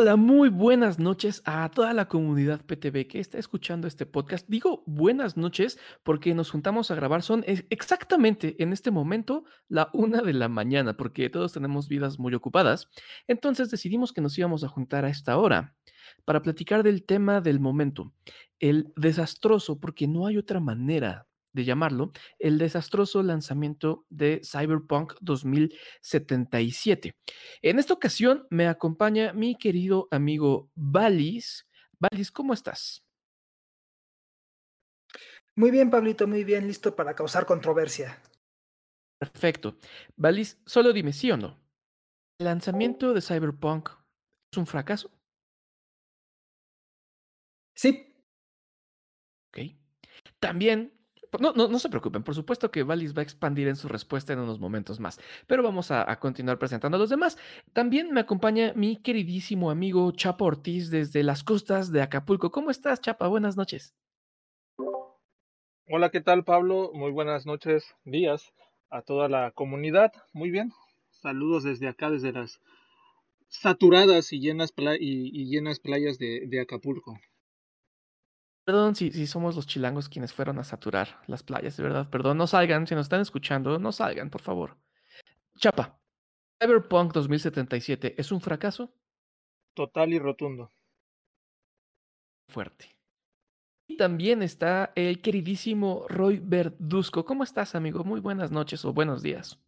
Hola, muy buenas noches a toda la comunidad PTV que está escuchando este podcast. Digo buenas noches porque nos juntamos a grabar. Son ex- exactamente en este momento la una de la mañana porque todos tenemos vidas muy ocupadas. Entonces decidimos que nos íbamos a juntar a esta hora para platicar del tema del momento, el desastroso, porque no hay otra manera de llamarlo, el desastroso lanzamiento de Cyberpunk 2077. En esta ocasión me acompaña mi querido amigo Valis. Valis, ¿cómo estás? Muy bien, Pablito, muy bien, listo para causar controversia. Perfecto. Valis, solo dime sí o no. ¿El lanzamiento de Cyberpunk es un fracaso? Sí, Ok. También, no, no, no se preocupen, por supuesto que Valis va a expandir en su respuesta en unos momentos más, pero vamos a, continuar presentando a los demás. También me acompaña mi queridísimo amigo Chapa Ortiz desde las costas de Acapulco. ¿Cómo estás, Chapa? Buenas noches. Hola, ¿qué tal, Pablo? Muy buenas noches, días a toda la comunidad. Muy bien. Saludos desde acá, desde las saturadas y llenas, y, llenas playas de Acapulco. Perdón si, si somos los chilangos quienes fueron a saturar las playas, de verdad. Perdón, no salgan, si nos están escuchando, no salgan, por favor. Chapa, Cyberpunk 2077 es un fracaso Total y rotundo. fuerte. Y también está el queridísimo Roy Verduzco. ¿Cómo estás, amigo? Muy buenas noches o buenos días.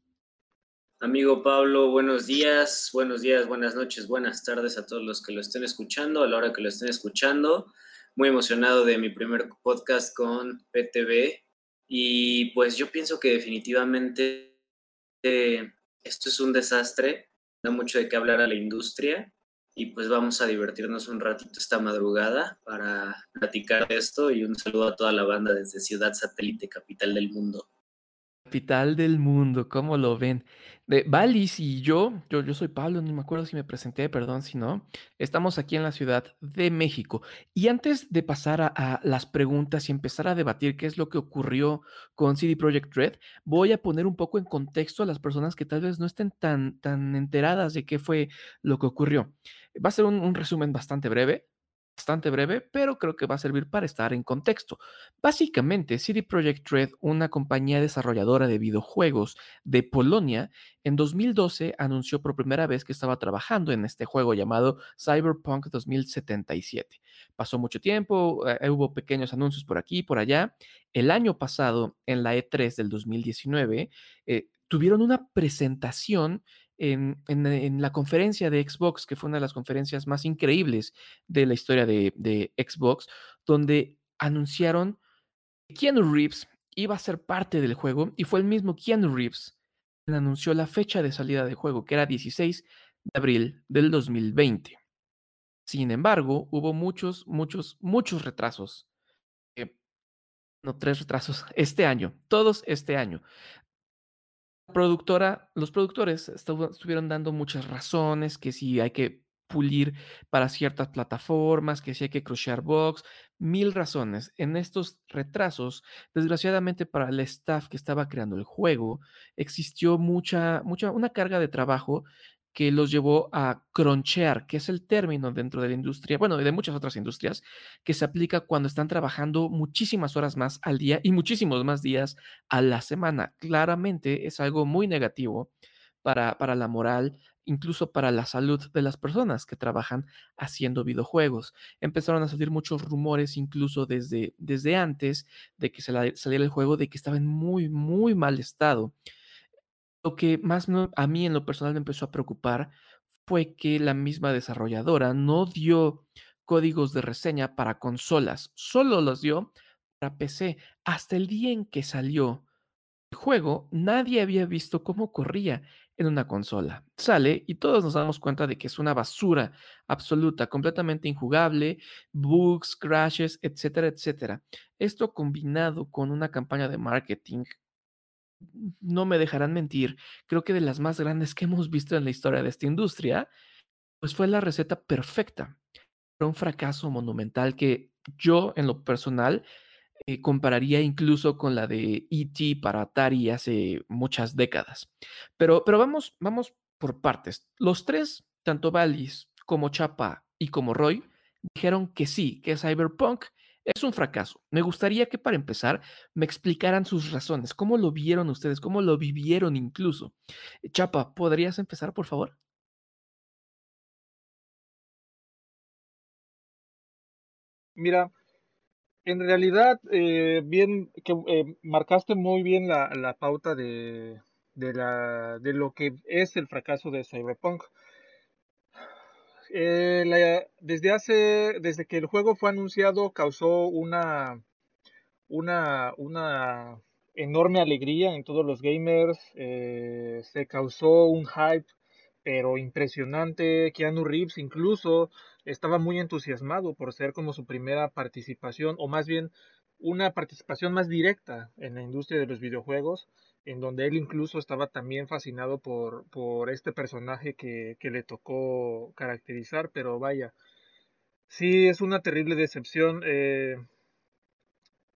Amigo Pablo, buenos días, buenos días, buenas noches, buenas tardes a todos los que lo estén escuchando, a la hora que lo estén escuchando. Muy emocionado de mi primer podcast con PTV y pues yo pienso que definitivamente eh, esto es un desastre, da mucho de qué hablar a la industria. Y pues vamos a divertirnos un ratito esta madrugada para platicar de esto. Y un saludo a toda la banda desde Ciudad Satélite, capital del mundo. Capital del mundo, ¿cómo lo ven? De Valis y yo, yo, yo soy Pablo, no me acuerdo si me presenté, perdón si no. Estamos aquí en la Ciudad de México. Y antes de pasar a, las preguntas y empezar a debatir qué es lo que ocurrió con CD Projekt Red, voy a poner un poco en contexto a las personas que tal vez no estén tan, tan enteradas de qué fue lo que ocurrió. Va a ser un resumen bastante breve, bastante breve, pero creo que va a servir para estar en contexto. Básicamente, CD Projekt Red, una compañía desarrolladora de videojuegos de Polonia, en 2012 anunció por primera vez que estaba trabajando en este juego llamado Cyberpunk 2077. Pasó mucho tiempo, eh, hubo pequeños anuncios por aquí y por allá. El año pasado, en la E3 del 2019, eh, tuvieron una presentación en, la conferencia de Xbox, que fue una de las conferencias más increíbles de la historia de, Xbox, donde anunciaron Keanu Reeves iba a ser parte del juego y fue el mismo Keanu Reeves quien anunció la fecha de salida del juego, que era 16 de abril del 2020. Sin embargo, hubo muchos, muchos, muchos retrasos. Eh, no, tres retrasos este año, todos este año. Productora, los productores estuvieron dando muchas razones, que si hay que pulir para ciertas plataformas, que si hay que crushear box, mil razones. En estos retrasos, desgraciadamente para el staff que estaba creando el juego, existió mucha, mucha, una carga de trabajo que los llevó a cronchear, que es el término dentro de la industria, bueno, de muchas otras industrias, que se aplica cuando están trabajando muchísimas horas más al día y muchísimos más días a la semana. Claramente es algo muy negativo para, para la moral incluso para la salud de las personas que trabajan haciendo videojuegos. Empezaron a salir muchos rumores, incluso desde, desde antes de que saliera el juego, de que estaba en muy, muy mal estado. Lo que más a mí en lo personal me empezó a preocupar fue que la misma desarrolladora no dio códigos de reseña para consolas, solo los dio para PC. Hasta el día en que salió el juego, nadie había visto cómo corría en una consola. Sale y todos nos damos cuenta de que es una basura absoluta, completamente injugable, bugs, crashes, etcétera, etcétera. Esto combinado con una campaña de marketing, no me dejarán mentir, creo que de las más grandes que hemos visto en la historia de esta industria, pues fue la receta perfecta. Fue un fracaso monumental que yo, en lo personal, eh, compararía incluso con la de E.T. para Atari hace muchas décadas. Pero, pero vamos, vamos por partes. Los tres, tanto Valis como Chapa y como Roy dijeron que sí, que Cyberpunk es un fracaso. Me gustaría que para empezar me explicaran sus razones, cómo lo vieron ustedes, cómo lo vivieron incluso. Chapa, ¿podrías empezar, por favor? Mira, en realidad, eh, bien, que eh, marcaste muy bien la, la pauta de, de, la, de lo que es el fracaso de Cyberpunk. Eh, desde hace, desde que el juego fue anunciado, causó una, una, una enorme alegría en todos los gamers. Eh, se causó un hype, pero impresionante. Keanu Reeves incluso estaba muy entusiasmado por ser como su primera participación, o más bien una participación más directa en la industria de los videojuegos en donde él incluso estaba también fascinado por, por este personaje que, que, le tocó caracterizar, pero vaya, sí es una terrible decepción. Eh,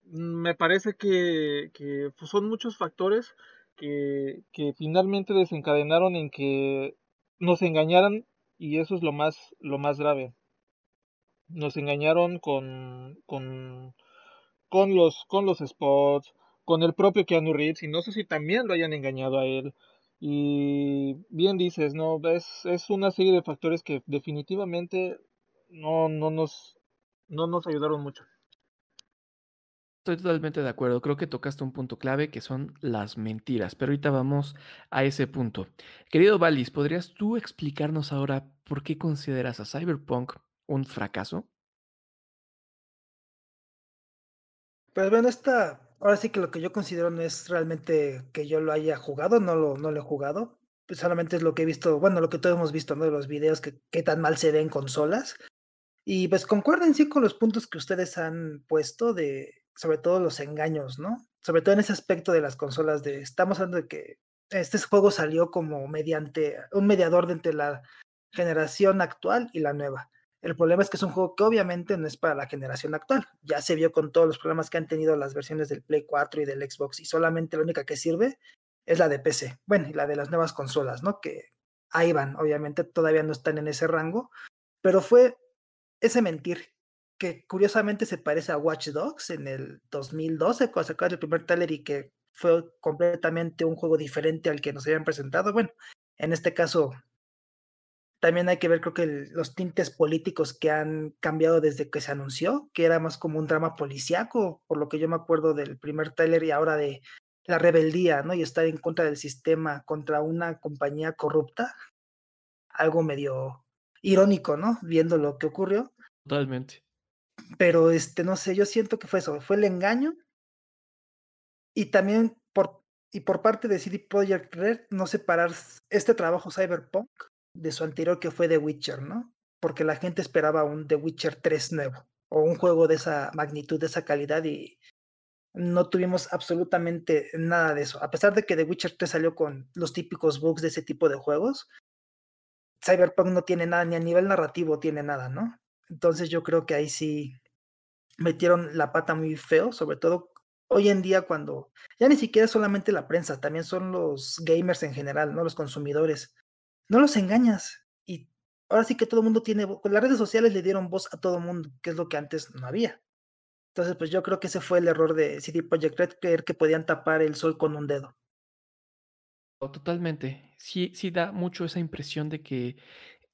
me parece que, que pues, son muchos factores que, que finalmente desencadenaron en que nos engañaran y eso es lo más, lo más grave. Nos engañaron con, con, con, los, con los spots, con el propio Keanu Reeves y no sé si también lo hayan engañado a él. Y bien dices, no, es, es una serie de factores que definitivamente no, no, nos, no nos ayudaron mucho. Estoy totalmente de acuerdo. Creo que tocaste un punto clave que son las mentiras, pero ahorita vamos a ese punto. Querido Valis, ¿podrías tú explicarnos ahora por qué consideras a Cyberpunk un fracaso? Pues bueno, esta Ahora sí que lo que yo considero no es realmente que yo lo haya jugado, no lo, no lo he jugado. Pues solamente es lo que he visto, bueno, lo que todos hemos visto, ¿no? De los videos que qué tan mal se ve en consolas. Y pues concuerden sí con los puntos que ustedes han puesto de, sobre todo los engaños, ¿no? Sobre todo en ese aspecto de las consolas de, estamos hablando de que este juego salió como mediante un mediador de entre la generación actual y la nueva. El problema es que es un juego que obviamente no es para la generación actual. Ya se vio con todos los problemas que han tenido las versiones del Play 4 y del Xbox y solamente la única que sirve es la de PC. Bueno, y la de las nuevas consolas, ¿no? Que ahí van, obviamente todavía no están en ese rango, pero fue ese mentir que curiosamente se parece a Watch Dogs en el 2012, cuando sacaron el primer trailer y que fue completamente un juego diferente al que nos habían presentado. Bueno, en este caso también hay que ver, creo que los tintes políticos que han cambiado desde que se anunció, que era más como un drama policíaco, por lo que yo me acuerdo del primer trailer y ahora de la rebeldía, ¿no? Y estar en contra del sistema contra una compañía corrupta. Algo medio irónico, ¿no? Viendo lo que ocurrió. Totalmente. Pero este, no sé, yo siento que fue eso, fue el engaño. Y también por, y por parte de CD Projekt Red, no separar este trabajo cyberpunk de su anterior que fue The Witcher, ¿no? Porque la gente esperaba un The Witcher 3 nuevo o un juego de esa magnitud, de esa calidad y no tuvimos absolutamente nada de eso. A pesar de que The Witcher 3 salió con los típicos bugs de ese tipo de juegos, Cyberpunk no tiene nada, ni a nivel narrativo tiene nada, ¿no? Entonces yo creo que ahí sí metieron la pata muy feo, sobre todo hoy en día cuando ya ni siquiera solamente la prensa, también son los gamers en general, ¿no? Los consumidores no los engañas. Y ahora sí que todo el mundo tiene, con las redes sociales le dieron voz a todo el mundo, que es lo que antes no había. Entonces, pues yo creo que ese fue el error de CD Projekt Red, creer que podían tapar el sol con un dedo. Totalmente. Sí, sí da mucho esa impresión de que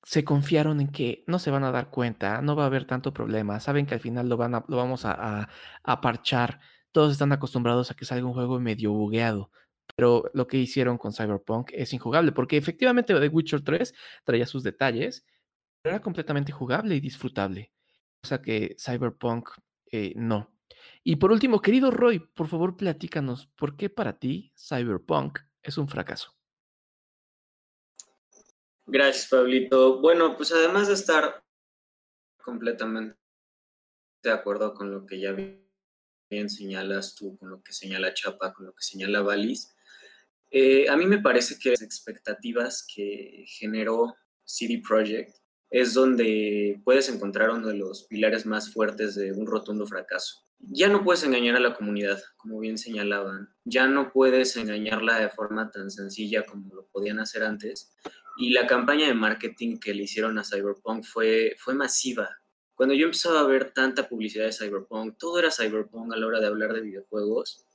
se confiaron en que no se van a dar cuenta, no va a haber tanto problema, saben que al final lo, van a, lo vamos a, a parchar. Todos están acostumbrados a que salga un juego medio bugueado, pero lo que hicieron con Cyberpunk es injugable, porque efectivamente The Witcher 3 traía sus detalles, pero era completamente jugable y disfrutable. O sea que Cyberpunk eh, no. Y por último, querido Roy, por favor platícanos, ¿por qué para ti Cyberpunk es un fracaso? Gracias, Pablito. Bueno, pues además de estar completamente de acuerdo con lo que ya bien señalas tú, con lo que señala Chapa, con lo que señala Valis, eh, a mí me parece que las expectativas que generó CD Projekt es donde puedes encontrar uno de los pilares más fuertes de un rotundo fracaso. Ya no puedes engañar a la comunidad, como bien señalaban. Ya no puedes engañarla de forma tan sencilla como lo podían hacer antes. Y la campaña de marketing que le hicieron a Cyberpunk fue, fue masiva. Cuando yo empezaba a ver tanta publicidad de Cyberpunk, todo era Cyberpunk a la hora de hablar de videojuegos,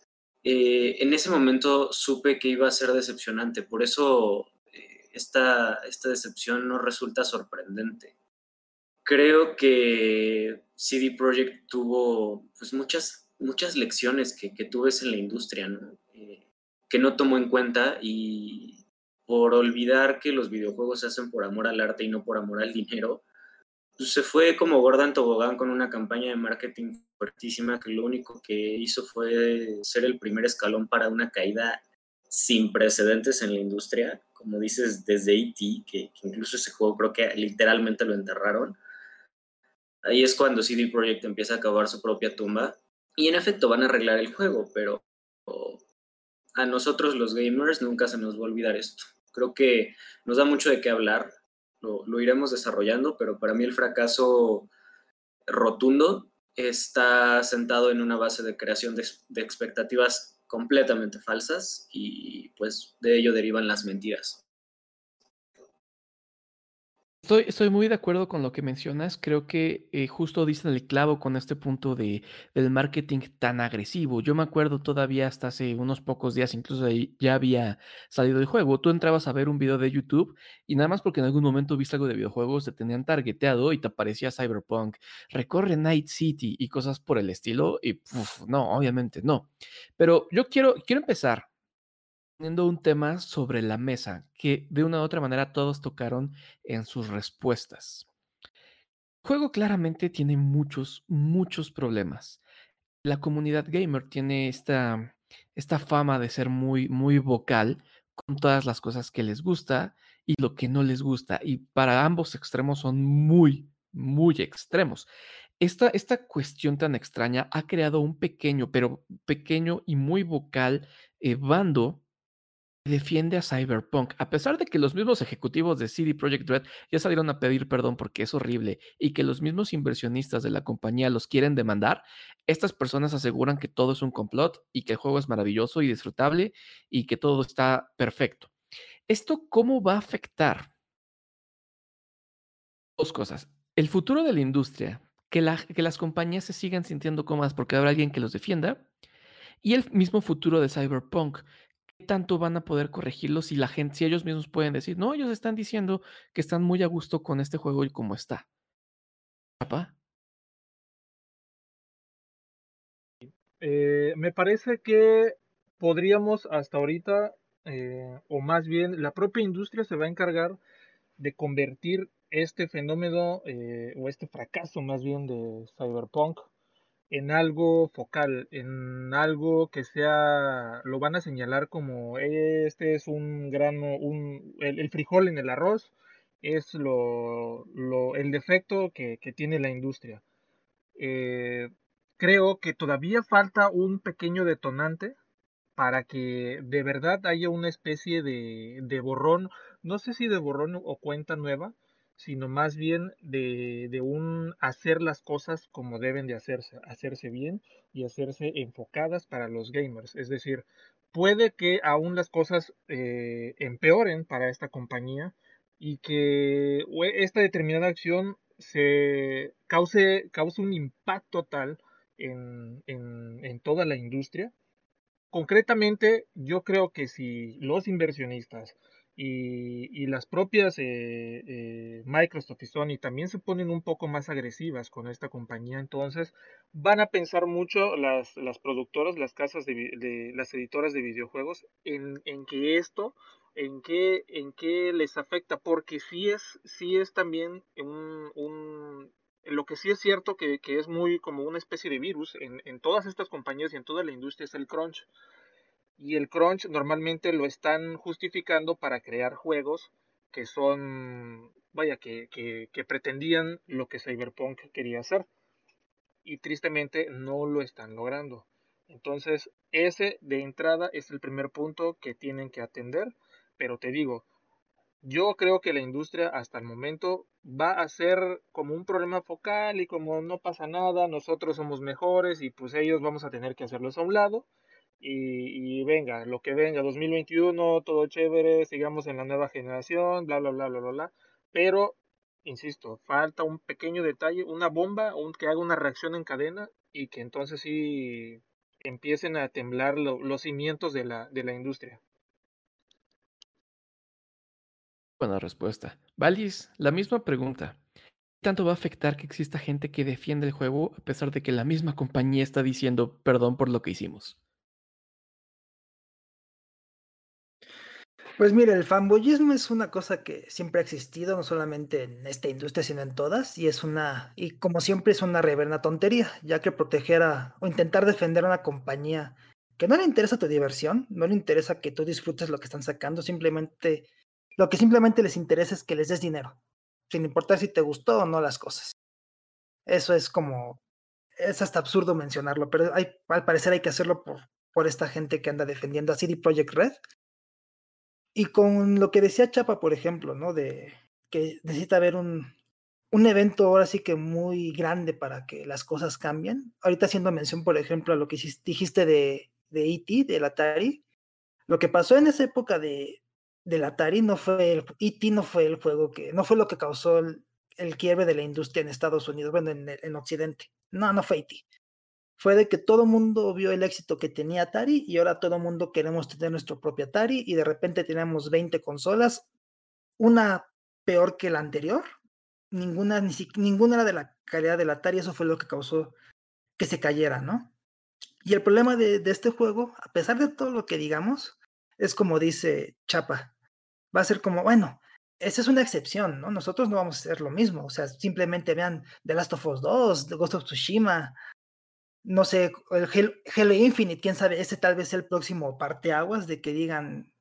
eh, en ese momento supe que iba a ser decepcionante. Por eso eh, esta, esta decepción no resulta sorprendente. Creo que CD Projekt tuvo pues, muchas, muchas lecciones que, que tú ves en la industria, eh, que no tomó en cuenta y por olvidar que los videojuegos se hacen por amor al arte y no por amor al dinero, se fue como Gordon Tobogán con una campaña de marketing fuertísima que lo único que hizo fue ser el primer escalón para una caída sin precedentes en la industria, como dices, desde E.T., que, que incluso ese juego creo que literalmente lo enterraron. Ahí es cuando CD Projekt empieza a acabar su propia tumba. Y en efecto van a arreglar el juego, pero a nosotros los gamers nunca se nos va a olvidar esto. Creo que nos da mucho de qué hablar, lo, iremos desarrollando, pero para mí el fracaso rotundo está sentado en una base de creación de, de, expectativas completamente falsas y pues de ello derivan las mentiras. Estoy, estoy muy de acuerdo con lo que mencionas. Creo que eh, justo dicen el clavo con este punto de, del marketing tan agresivo. Yo me acuerdo todavía hasta hace unos pocos días, incluso ya había salido el juego. Tú entrabas a ver un video de YouTube y nada más porque en algún momento viste algo de videojuegos, te tenían targeteado y te aparecía Cyberpunk, recorre Night City y cosas por el estilo. Y no, obviamente no. Pero yo quiero, quiero empezar un tema sobre la mesa que de una u otra manera todos tocaron en sus respuestas. El juego claramente tiene muchos, muchos problemas. La comunidad gamer tiene esta, esta fama de ser muy, muy vocal con todas las cosas que les gusta y lo que no les gusta. Y para ambos extremos son muy, muy extremos. Esta, esta cuestión tan extraña ha creado un pequeño, pero pequeño y muy vocal eh, bando defiende a Cyberpunk, a pesar de que los mismos ejecutivos de CD Projekt Red ya salieron a pedir perdón porque es horrible y que los mismos inversionistas de la compañía los quieren demandar, estas personas aseguran que todo es un complot y que el juego es maravilloso y disfrutable y que todo está perfecto. ¿Esto cómo va a afectar? Dos cosas. El futuro de la industria, que, que las compañías se sigan sintiendo cómodas porque habrá alguien que los defienda, y el mismo futuro de Cyberpunk, tanto van a poder corregirlo si la gente, si ellos mismos pueden decir, no, ellos están diciendo que están muy a gusto con este juego y cómo está. ¿Papá? Eh, me parece que podríamos hasta ahorita, eh, o más bien la propia industria se va a encargar de convertir este fenómeno eh, o este fracaso más bien de Cyberpunk en algo focal, en algo que sea, lo van a señalar como este es un grano, un, el, el frijol en el arroz, es lo, lo el defecto que, que, tiene la industria. Eh, creo que todavía falta un pequeño detonante para que de verdad haya una especie de, de borrón, no sé si de borrón o cuenta nueva, sino más bien de, de, un hacer las cosas como deben de hacerse, hacerse bien y hacerse enfocadas para los gamers. Es decir, puede que aún las cosas eh, empeoren para esta compañía y que esta determinada acción se cause, cause un impacto tal en, en, en toda la industria. Concretamente, yo creo que si los inversionistas y, y las propias eh, eh, Microsoft y Sony también se ponen un poco más agresivas con esta compañía, entonces van a pensar mucho las, las productoras, las casas de, las editoras de videojuegos en, en que esto, en qué, en qué les afecta, porque sí es, sí es también un, un lo que sí es cierto que, que, es muy como una especie de virus en, en todas estas compañías y en toda la industria es el crunch y el crunch normalmente lo están justificando para crear juegos que son, vaya, que, que, pretendían lo que Cyberpunk quería hacer. Y tristemente no lo están logrando. Entonces, ese de entrada es el primer punto que tienen que atender. Pero te digo, yo creo que la industria hasta el momento va a ser como un problema focal y como no pasa nada, nosotros somos mejores y pues ellos vamos a tener que hacerlos a un lado y, venga, lo que venga, 2021, todo chévere, sigamos en la nueva generación, bla, bla, bla, bla, bla, bla. Pero, insisto, falta un pequeño detalle, una bomba, un, que haga una reacción en cadena y que entonces sí empiecen a temblar los cimientos de la, de la industria. Buena respuesta. Valis, la misma pregunta. ¿Tanto va a afectar que exista gente que defiende el juego a pesar de que la misma compañía está diciendo perdón por lo que hicimos? Pues mire, el fanboyismo es una cosa que siempre ha existido, no solamente en esta industria, sino en todas, y es una, y como siempre es una reverna tontería, ya que proteger a, o intentar defender a una compañía que no le interesa tu diversión, no le interesa que tú disfrutes lo que están sacando, simplemente, lo que simplemente les interesa es que les des dinero, sin importar si te gustó o no las cosas. Eso es como, es hasta absurdo mencionarlo, pero hay, al parecer hay que hacerlo por, por esta gente que anda defendiendo a CD Projekt Red, y con lo que decía Chapa, por ejemplo, ¿no? De que necesita haber un, un evento ahora sí que muy grande para que las cosas cambien. Ahorita haciendo mención, por ejemplo, a lo que dijiste de, de E.T., del Atari. Lo que pasó en esa época de, del Atari no fue el E.T. no fue el juego que, no fue lo que causó el, el quiebre de la industria en Estados Unidos, bueno, en, en Occidente. No, no fue E.T fue de que todo mundo vio el éxito que tenía Atari y ahora todo mundo queremos tener nuestro propio Atari y de repente tenemos 20 consolas, una peor que la anterior, ninguna, ni ninguna era de la calidad del Atari, eso fue lo que causó que se cayera, ¿no? Y el problema de, de este juego, a pesar de todo lo que digamos, es como dice Chapa, va a ser como, bueno, esa es una excepción, ¿no? Nosotros no vamos a hacer lo mismo, o sea, simplemente vean The Last of Us 2, The Ghost of Tsushima, no sé, el Halo Infinite, quién sabe, ese tal vez el próximo parteaguas de que digan,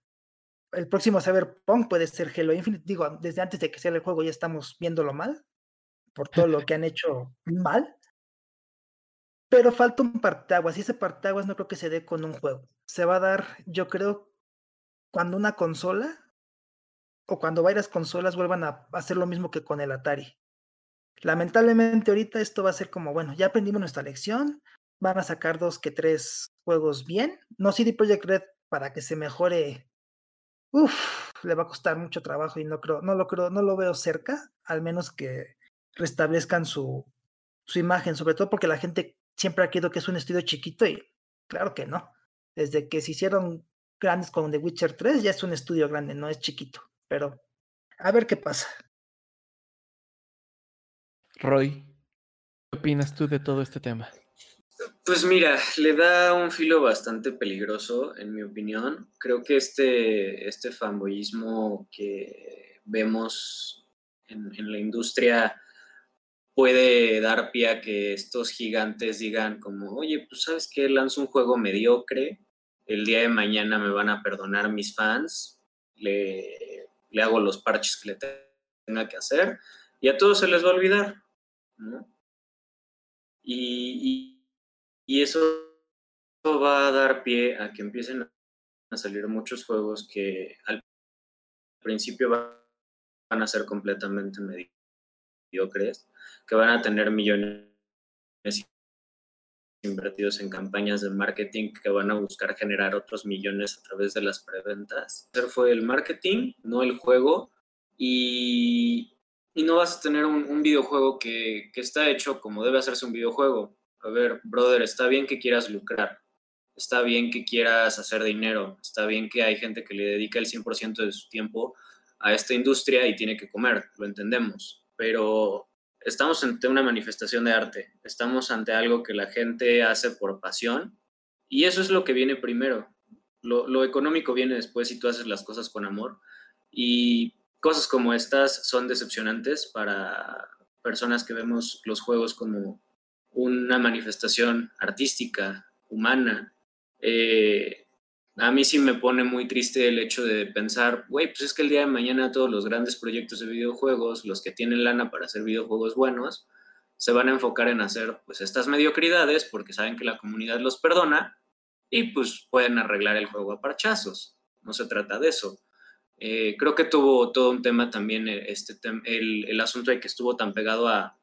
el próximo Cyberpunk puede ser Halo Infinite. Digo, desde antes de que sea el juego ya estamos viéndolo mal, por todo lo que han hecho mal. Pero falta un parteaguas, y ese parteaguas no creo que se dé con un juego. Se va a dar, yo creo, cuando una consola o cuando varias consolas vuelvan a hacer lo mismo que con el Atari. Lamentablemente ahorita esto va a ser como, bueno, ya aprendimos nuestra lección, van a sacar dos que tres juegos bien. No CD Projekt Red para que se mejore. Uf, le va a costar mucho trabajo y no creo, no lo creo, no lo veo cerca, al menos que restablezcan su, su imagen, sobre todo porque la gente siempre ha creído que es un estudio chiquito y claro que no. Desde que se hicieron grandes con The Witcher 3 ya es un estudio grande, no es chiquito. Pero a ver qué pasa. Roy, ¿qué opinas tú de todo este tema? Pues mira, le da un filo bastante peligroso, en mi opinión. Creo que este, este fanboyismo que vemos en, la industria puede dar pie a que estos gigantes digan como, oye, pues sabes que lanzo un juego mediocre, el día de mañana me van a perdonar mis fans, le, le hago los parches que le tenga que hacer y a todos se les va a olvidar. Y, eso va a dar pie a que empiecen a salir muchos juegos que al principio van a ser completamente mediocres, que van a tener millones invertidos en campañas de marketing que van a buscar generar otros millones a través de las preventas. Fue el marketing, no el juego. Y, y no vas a tener un, videojuego que, está hecho como debe hacerse un videojuego. A ver, brother, está bien que quieras lucrar, está bien que quieras hacer dinero, está bien que hay gente que le dedica el 100% de su tiempo a esta industria y tiene que comer, lo entendemos, pero estamos ante una manifestación de arte, estamos ante algo que la gente hace por pasión y eso es lo que viene primero. Lo, económico viene después si tú haces las cosas con amor y cosas como estas son decepcionantes para personas que vemos los juegos como una manifestación artística, humana. Eh, a mí sí me pone muy triste el hecho de pensar, güey, pues es que el día de mañana todos los grandes proyectos de videojuegos, los que tienen lana para hacer videojuegos buenos, se van a enfocar en hacer pues estas mediocridades porque saben que la comunidad los perdona y pues pueden arreglar el juego a parchazos. No se trata de eso. Eh, creo que tuvo todo un tema también eh, este el, asunto de que estuvo tan pegado a,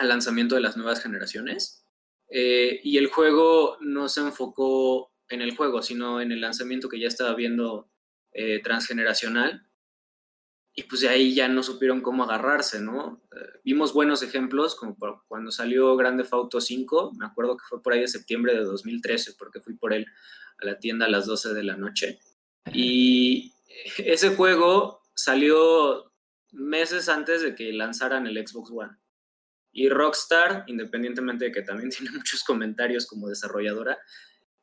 al lanzamiento de las nuevas generaciones. Eh, y el juego no se enfocó en el juego, sino en el lanzamiento que ya estaba viendo eh, transgeneracional. Y pues de ahí ya no supieron cómo agarrarse, ¿no? Eh, vimos buenos ejemplos, como cuando salió Grande Auto 5, me acuerdo que fue por ahí de septiembre de 2013, porque fui por él a la tienda a las 12 de la noche. Y ese juego salió meses antes de que lanzaran el Xbox One. Y Rockstar, independientemente de que también tiene muchos comentarios como desarrolladora,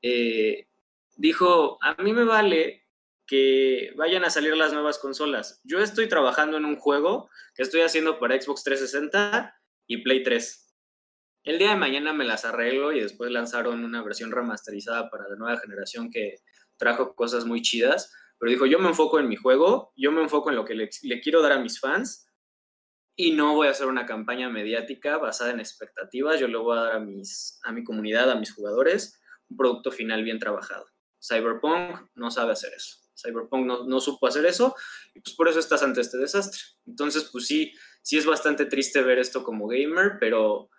eh, dijo, a mí me vale que vayan a salir las nuevas consolas. Yo estoy trabajando en un juego que estoy haciendo para Xbox 360 y Play 3. El día de mañana me las arreglo y después lanzaron una versión remasterizada para la nueva generación que trajo cosas muy chidas. Pero dijo, yo me enfoco en mi juego, yo me enfoco en lo que le, le quiero dar a mis fans y no voy a hacer una campaña mediática basada en expectativas. Yo le voy a dar a, mis, a mi comunidad, a mis jugadores, un producto final bien trabajado. Cyberpunk no sabe hacer eso. Cyberpunk no, supo hacer eso y pues por eso estás ante este desastre. Entonces, pues sí, sí es bastante triste ver esto como gamer, pero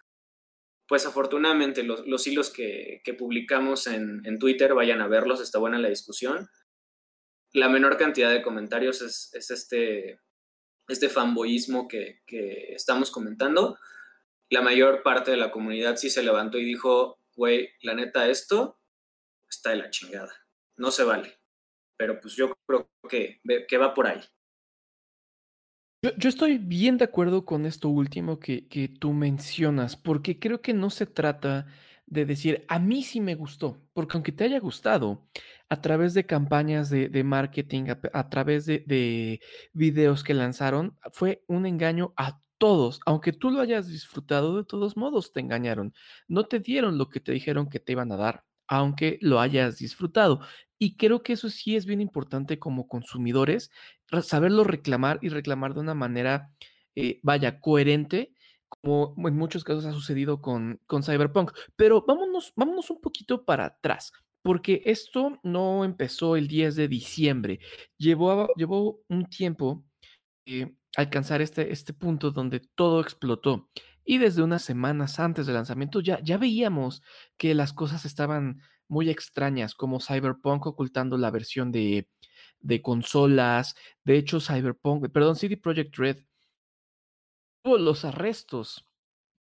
pues afortunadamente los, hilos que, publicamos en, Twitter, vayan a verlos, está buena la discusión. La menor cantidad de comentarios es, este, este fanboyismo que, que estamos comentando. La mayor parte de la comunidad sí se levantó y dijo, güey, la neta, esto está de la chingada. No se vale pero pues yo creo que, que va por ahí. Yo, estoy bien de acuerdo con esto último que, que, tú mencionas, porque creo que no se trata de decir, a mí sí me gustó, porque aunque te haya gustado, a través de campañas de, de marketing, a, través de, de, videos que lanzaron, fue un engaño a todos. Aunque tú lo hayas disfrutado, de todos modos te engañaron. No te dieron lo que te dijeron que te iban a dar, aunque lo hayas disfrutado. Y creo que eso sí es bien importante como consumidores, saberlo reclamar y reclamar de una manera, eh, vaya, coherente, como en muchos casos ha sucedido con, Cyberpunk. Pero vámonos, vámonos un poquito para atrás, porque esto no empezó el 10 de diciembre, llevó, llevó un tiempo eh, alcanzar este, este punto donde todo explotó. Y desde unas semanas antes del lanzamiento ya, ya veíamos que las cosas estaban muy extrañas, como Cyberpunk ocultando la versión de, de consolas. De hecho, Cyberpunk, perdón, CD Projekt Red los arrestos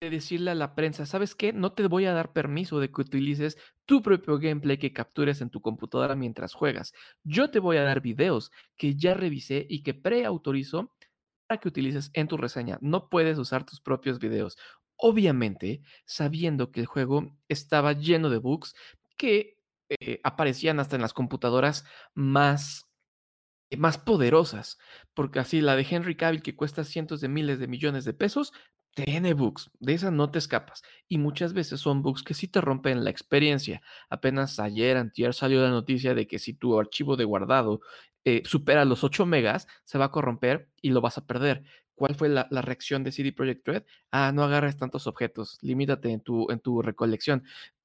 de decirle a la prensa, ¿sabes qué? No te voy a dar permiso de que utilices tu propio gameplay que captures en tu computadora mientras juegas. Yo te voy a dar videos que ya revisé y que preautorizo para que utilices en tu reseña. No puedes usar tus propios videos. Obviamente, sabiendo que el juego estaba lleno de bugs, que eh, aparecían hasta en las computadoras más, más poderosas, porque así la de Henry Cavill que cuesta cientos de miles de millones de pesos, tiene bugs, de esa no te escapas. Y muchas veces son bugs que sí te rompen la experiencia. Apenas ayer, antier, salió la noticia de que si tu archivo de guardado eh, supera los 8 megas, se va a corromper y lo vas a perder. ¿Cuál fue la, reacción de CD Projekt Red? Ah, no agarres tantos objetos, limítate en tu, en tu recolección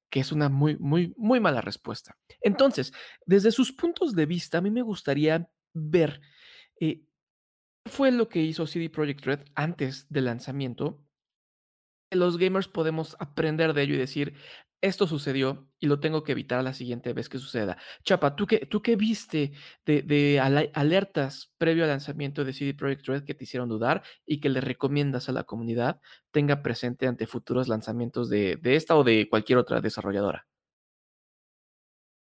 que es una muy, muy, muy mala respuesta. Entonces, desde sus puntos de vista, a mí me gustaría ver eh, qué fue lo que hizo CD Projekt Red antes del lanzamiento. Los gamers podemos aprender de ello y decir, esto sucedió y lo tengo que evitar la siguiente vez que suceda. Chapa, ¿tú qué, tú qué viste de, alertas previo al lanzamiento de CD Projekt Red que te hicieron dudar y que le recomiendas a la comunidad tenga presente ante futuros lanzamientos de, esta o de cualquier otra desarrolladora?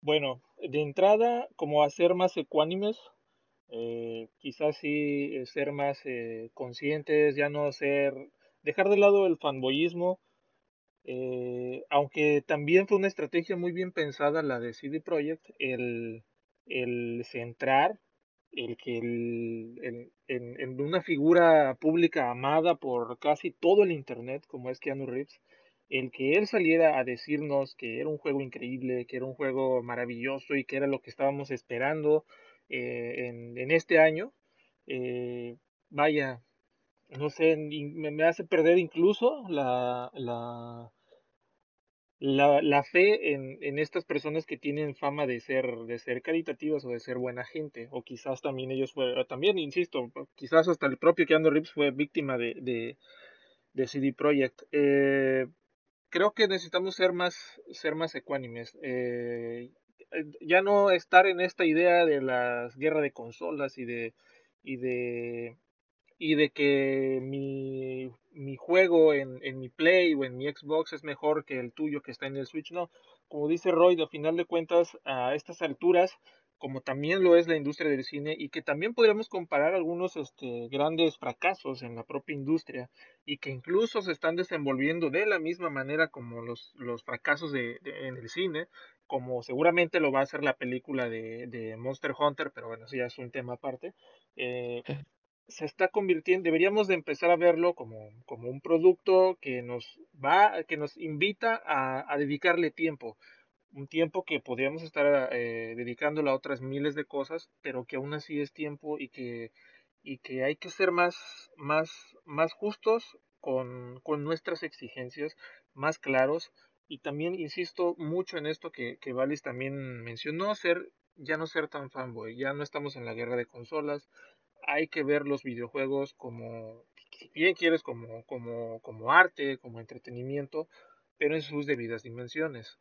Bueno, de entrada, como hacer más ecuánimes, eh, quizás sí eh, ser más eh, conscientes, ya no ser, dejar de lado el fanboyismo, eh, aunque también fue una estrategia muy bien pensada la de CD Projekt, el, el centrar, el que el, en, una figura pública amada por casi todo el Internet, como es Keanu Reeves, el que él saliera a decirnos que era un juego increíble, que era un juego maravilloso y que era lo que estábamos esperando eh, en, este año, eh, vaya, no sé, me, hace perder incluso la, la, la, fe en, en, estas personas que tienen fama de ser, de ser caritativas o de ser buena gente, o quizás también ellos fueron, también insisto, quizás hasta el propio Keanu Reeves fue víctima de, de, de CD Projekt. Eh, creo que necesitamos ser más, ser más ecuánimes. Eh, ya no estar en esta idea de la guerra de consolas y de y de y de que mi, mi juego en, en, mi Play o en mi Xbox es mejor que el tuyo que está en el Switch, no. Como dice Roy, a final de cuentas, a estas alturas, como también lo es la industria del cine, y que también podríamos comparar algunos este, grandes fracasos en la propia industria, y que incluso se están desenvolviendo de la misma manera como los, los fracasos de, en el cine, como seguramente lo va a hacer la película de, de Monster Hunter, pero bueno, eso ya es un tema aparte. Eh, se está convirtiendo, deberíamos de empezar a verlo como, como un producto que nos va, que nos invita a, a dedicarle tiempo. Un tiempo que podríamos estar eh, dedicándolo a otras miles de cosas, pero que aún así es tiempo y que, y que hay que ser más, más, más justos con, con nuestras exigencias, más claros. Y también insisto mucho en esto que, que Valis también mencionó, ser, ya no ser tan fanboy, ya no estamos en la guerra de consolas, hay que ver los videojuegos como, si bien quieres, como, como, como arte, como entretenimiento, pero en sus debidas dimensiones.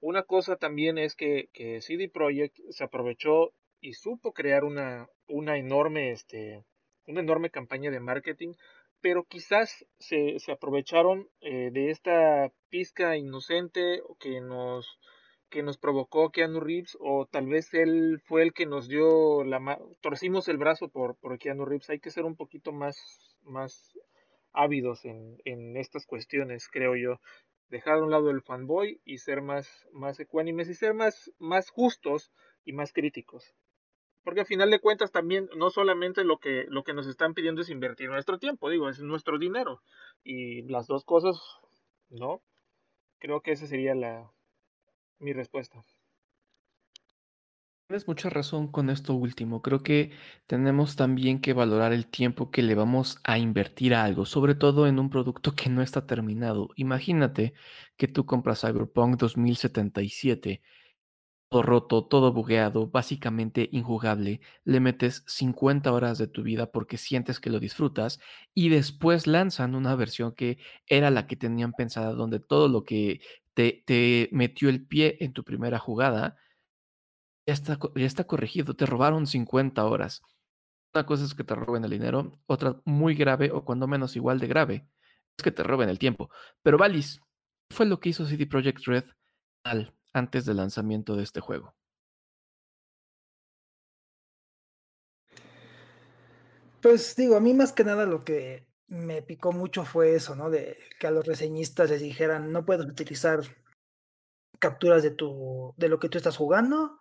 Una cosa también es que, que CD Projekt se aprovechó y supo crear una, una enorme, este, una enorme campaña de marketing, pero quizás se, se aprovecharon eh, de esta pizca inocente que nos, que nos provocó Keanu Reeves o tal vez él fue el que nos dio la torcimos el brazo por, por Keanu Reeves. Hay que ser un poquito más más ávidos en, en estas cuestiones creo yo. Dejar a un lado el fanboy y ser más más ecuánimes y ser más más justos y más críticos porque al final de cuentas también no solamente lo que lo que nos están pidiendo es invertir nuestro tiempo digo es nuestro dinero y las dos cosas no creo que esa sería la mi respuesta. Tienes mucha razón con esto último. Creo que tenemos también que valorar el tiempo que le vamos a invertir a algo, sobre todo en un producto que no está terminado. Imagínate que tú compras Cyberpunk 2077 todo roto, todo bugueado, básicamente injugable, le metes 50 horas de tu vida porque sientes que lo disfrutas y después lanzan una versión que era la que tenían pensada, donde todo lo que te, metió el pie en tu primera jugada ya está, ya está corregido, te robaron 50 horas. Una cosa es que te roben el dinero, otra muy grave o cuando menos igual de grave es que te roben el tiempo. Pero Valis, ¿qué fue lo que hizo CD Projekt Red al antes del lanzamiento de este juego? Pues digo, a mí más que nada lo que me picó mucho fue eso, ¿no? De que a los reseñistas les dijeran, no puedes utilizar capturas de tu de lo que tú estás jugando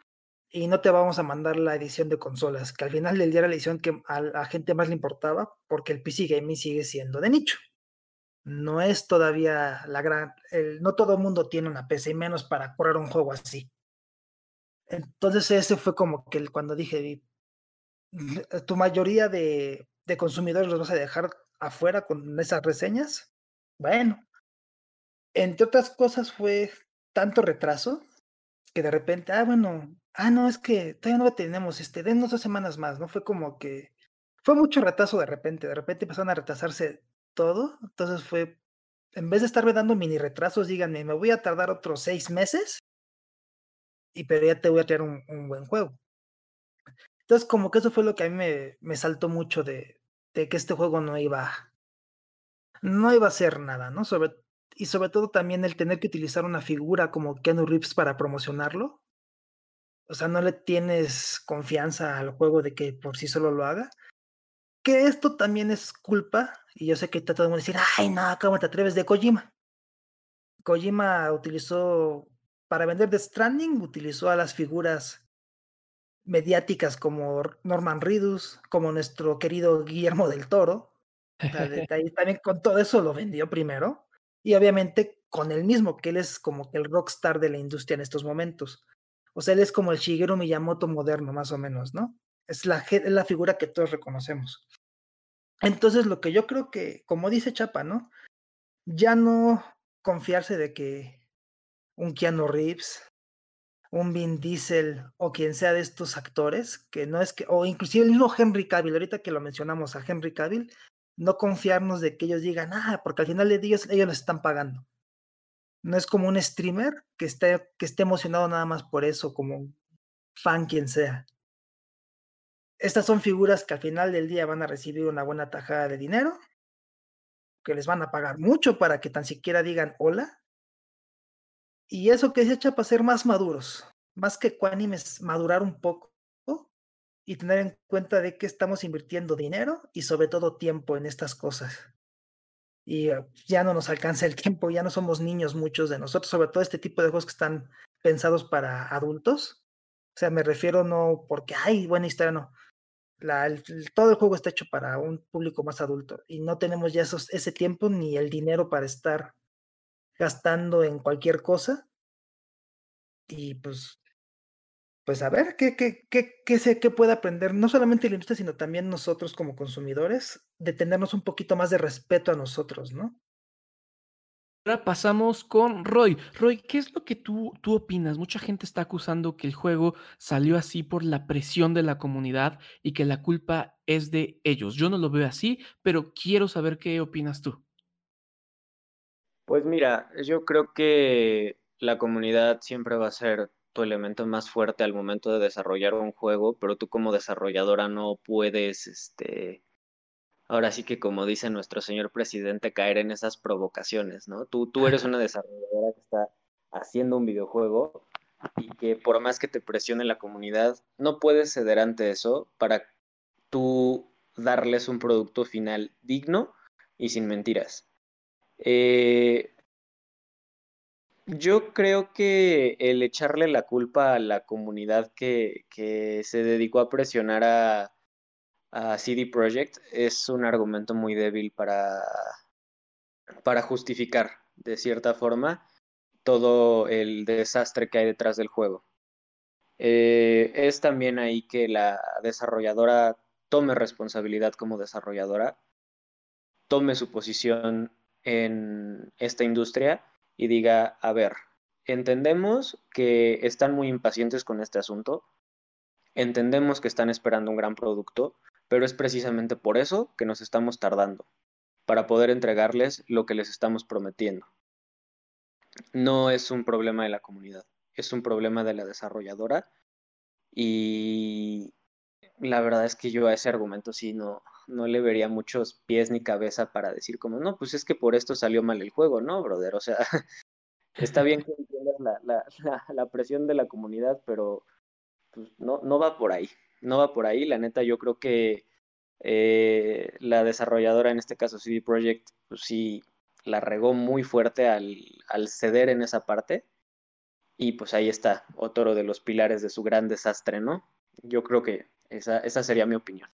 y no te vamos a mandar la edición de consolas, que al final del día era la edición que a la gente más le importaba, porque el PC gaming sigue siendo de nicho no es todavía la gran, el, no todo el mundo tiene una PC y menos para correr un juego así. Entonces ese fue como que cuando dije, tu mayoría de, de consumidores los vas a dejar afuera con esas reseñas. Bueno, entre otras cosas fue tanto retraso que de repente, ah, bueno, ah, no, es que todavía no lo tenemos, este, denos dos semanas más, ¿no? Fue como que, fue mucho retraso de repente, de repente empezaron a retrasarse todo. Entonces fue, en vez de estarme dando mini retrasos, díganme, me voy a tardar otros seis meses, y pero ya te voy a traer un, buen juego. Entonces, como que eso fue lo que a mí me, me saltó mucho de, de, que este juego no iba, no iba a ser nada, ¿no? Y sobre todo también el tener que utilizar una figura como Keanu Reeves para promocionarlo. O sea, no le tienes confianza al juego de que por sí solo lo haga. Que esto también es culpa, y yo sé que está todo el mundo decir, ay, no, ¿cómo te atreves de Kojima? Kojima utilizó, para vender The Stranding, utilizó a las figuras mediáticas como Norman Reedus, como nuestro querido Guillermo del Toro. también con todo eso lo vendió primero. Y obviamente con el mismo, que él es como el rockstar de la industria en estos momentos. O sea, él es como el Shigeru Miyamoto moderno, más o menos, ¿no? Es la, es la figura que todos reconocemos. Entonces, lo que yo creo que, como dice Chapa, ¿no? Ya no confiarse de que un Keanu Reeves, un Vin Diesel o quien sea de estos actores, que no es que, o inclusive el mismo Henry Cavill, ahorita que lo mencionamos a Henry Cavill, no confiarnos de que ellos digan, ah, porque al final de ellos, ellos les están pagando. No es como un streamer que esté, que esté emocionado nada más por eso, como fan quien sea. Estas son figuras que al final del día van a recibir una buena tajada de dinero, que les van a pagar mucho para que tan siquiera digan hola. Y eso que se echa para ser más maduros, más que cuánimes, madurar un poco y tener en cuenta de que estamos invirtiendo dinero y sobre todo tiempo en estas cosas. Y eh, ya no nos alcanza el tiempo, ya no somos niños muchos de nosotros, sobre todo este tipo de juegos que están pensados para adultos. O sea, me refiero no porque hay buena historia, no. Todo el juego está hecho para un público más adulto y no tenemos ya esos, ese tiempo ni el dinero para estar gastando en cualquier cosa. Y pues pues a ver qué, qué, qué, qué, sé, qué puede aprender, no solamente la industria, sino también nosotros como consumidores, de tenernos un poquito más de respeto a nosotros, ¿no? Ahora pasamos con Roy. Roy, ¿qué es lo que tú, tú opinas? Mucha gente está acusando que el juego salió así por la presión de la comunidad y que la culpa es de ellos. Yo no lo veo así, pero quiero saber qué opinas tú. Pues mira, yo creo que la comunidad siempre va a ser tu elemento más fuerte al momento de desarrollar un juego, pero tú como desarrolladora no puedes, este, ahora sí que como dice nuestro señor presidente, caer en esas provocaciones, ¿no? Tú, tú eres una desarrolladora que está haciendo un videojuego y que por más que te presione la comunidad, no puedes ceder ante eso para tú darles un producto final digno y sin mentiras. Eh, yo creo que el echarle la culpa a la comunidad que, que se dedicó a presionar a, a CD Projekt es un argumento muy débil para, para justificar, de cierta forma, todo el desastre que hay detrás del juego. Eh, es también ahí que la desarrolladora tome responsabilidad como desarrolladora, tome su posición en esta industria y diga, a ver, entendemos que están muy impacientes con este asunto, entendemos que están esperando un gran producto, pero es precisamente por eso que nos estamos tardando, para poder entregarles lo que les estamos prometiendo. No es un problema de la comunidad, es un problema de la desarrolladora y la verdad es que yo a ese argumento sí no, no le vería muchos pies ni cabeza para decir como, no, pues es que por esto salió mal el juego, ¿no, brother? O sea, está bien que entiendas la, la, la, presión de la comunidad, pero pues, no, no va por ahí, no va por ahí. La neta, yo creo que eh, la desarrolladora, en este caso CD Projekt, pues sí la regó muy fuerte al, al ceder en esa parte. Y pues ahí está, otro de los pilares de su gran desastre, ¿no? Yo creo que esa, esa sería mi opinión.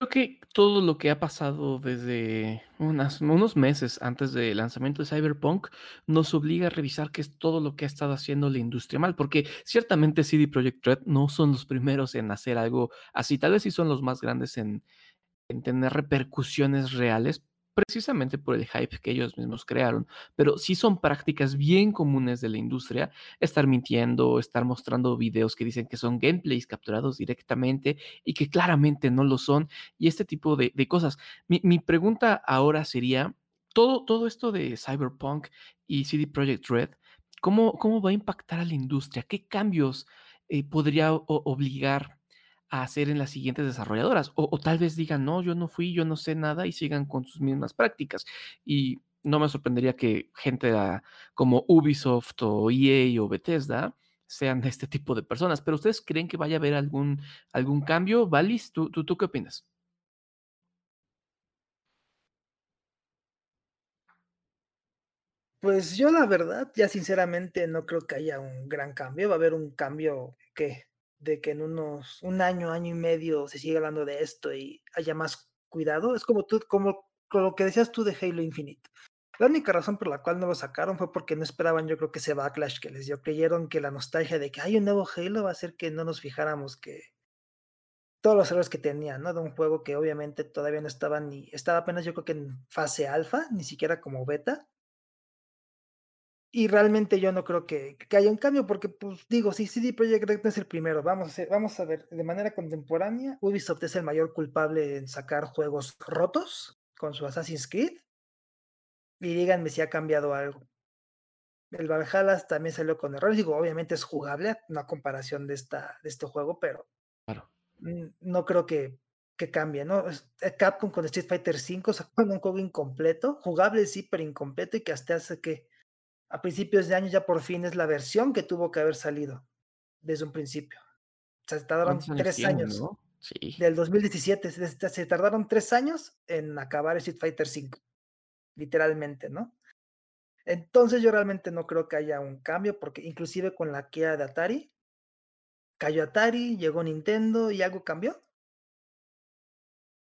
Creo que todo lo que ha pasado desde unos meses antes del lanzamiento de Cyberpunk nos obliga a revisar qué es todo lo que ha estado haciendo la industria mal, porque ciertamente CD Projekt Red no son los primeros en hacer algo así, tal vez sí son los más grandes en, en tener repercusiones reales, precisamente por el hype que ellos mismos crearon, pero sí son prácticas bien comunes de la industria, estar mintiendo, estar mostrando videos que dicen que son gameplays capturados directamente y que claramente no lo son, y este tipo de, cosas. Mi, pregunta ahora sería, todo, todo esto de Cyberpunk y CD Projekt Red, ¿cómo, ¿cómo va a impactar a la industria? ¿Qué cambios eh, podría obligar a hacer en las siguientes desarrolladoras. O, tal vez digan, no, yo no fui, yo no sé nada y sigan con sus mismas prácticas. Y no me sorprendería que gente como Ubisoft o EA o Bethesda sean de este tipo de personas. Pero ¿ustedes creen que vaya a haber algún, algún cambio? Valis, ¿tú, tú, tú qué opinas? Pues yo la verdad, ya sinceramente no creo que haya un gran cambio. Va a haber un cambio que de que en unos un año, año y medio se sigue hablando de esto y haya más cuidado. Es como tú, como lo que decías tú de Halo Infinite. La única razón por la cual no lo sacaron fue porque no esperaban, yo creo que ese backlash que les dio. Creyeron que la nostalgia de que hay un nuevo Halo va a hacer que no nos fijáramos que todos los errores que tenía, ¿no? De un juego que obviamente todavía no estaba ni, estaba apenas yo creo que en fase alfa, ni siquiera como beta. Y realmente yo no creo que, que, haya un cambio, porque, pues digo, si CD Projekt Red es el primero, vamos a, vamos a ver, de manera contemporánea, Ubisoft es el mayor culpable en sacar juegos rotos con su Assassin's Creed. Y díganme si ha cambiado algo. El Valhalla también salió con errores. Digo, obviamente es jugable, una comparación de, esta, de este juego, pero claro. no creo que, que cambie, ¿no? Eh, Capcom con Street Fighter V sacó un juego incompleto, jugable sí, pero incompleto y que hasta hace que a principios de año ya por fin es la versión que tuvo que haber salido desde un principio. O sea, se tardaron tres años. ¿no? Sí. Del 2017, se, tardaron tres años en acabar Street Fighter V, literalmente, ¿no? Entonces yo realmente no creo que haya un cambio, porque inclusive con la queda de Atari, cayó Atari, llegó Nintendo y algo cambió.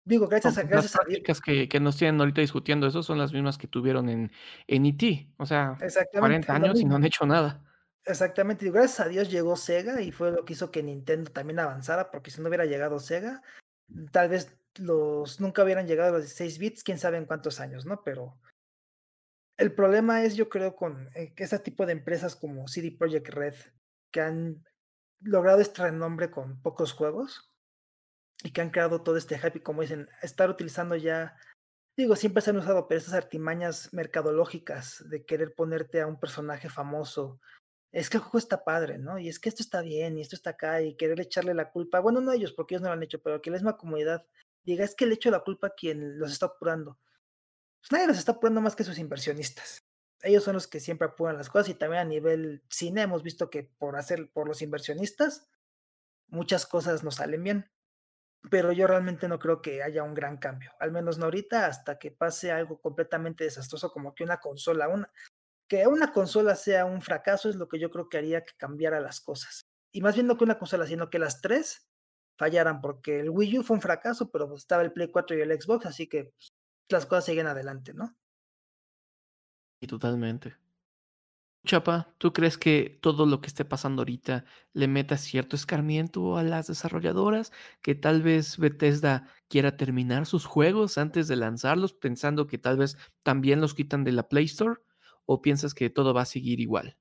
Digo, gracias a gracias Las prácticas que, que, nos tienen ahorita discutiendo eso son las mismas que tuvieron en, en IT. O sea, 40 años y no han hecho nada. Exactamente, digo, gracias a Dios llegó Sega y fue lo que hizo que Nintendo también avanzara, porque si no hubiera llegado Sega, tal vez los nunca hubieran llegado a los 16 bits, quién sabe en cuántos años, ¿no? Pero el problema es, yo creo, con eh, ese tipo de empresas como CD Projekt Red, que han logrado este renombre con pocos juegos y que han creado todo este hype, y como dicen, estar utilizando ya, digo, siempre se han usado, pero esas artimañas mercadológicas de querer ponerte a un personaje famoso, es que el juego está padre, ¿no? Y es que esto está bien, y esto está acá, y querer echarle la culpa, bueno, no ellos, porque ellos no lo han hecho, pero que la misma comunidad diga, es que le echo la culpa a quien los está apurando pues nadie los está apurando más que sus inversionistas. Ellos son los que siempre apuran las cosas y también a nivel cine hemos visto que por hacer, por los inversionistas, muchas cosas no salen bien. Pero yo realmente no creo que haya un gran cambio, al menos no ahorita, hasta que pase algo completamente desastroso como que una consola, una, que una consola sea un fracaso es lo que yo creo que haría que cambiara las cosas. Y más bien no que una consola, sino que las tres fallaran, porque el Wii U fue un fracaso, pero estaba el Play 4 y el Xbox, así que pues, las cosas siguen adelante, ¿no? Y totalmente. Chapa, ¿tú crees que todo lo que esté pasando ahorita le meta cierto escarmiento a las desarrolladoras? Que tal vez Bethesda quiera terminar sus juegos antes de lanzarlos, pensando que tal vez también los quitan de la Play Store? ¿O piensas que todo va a seguir igual?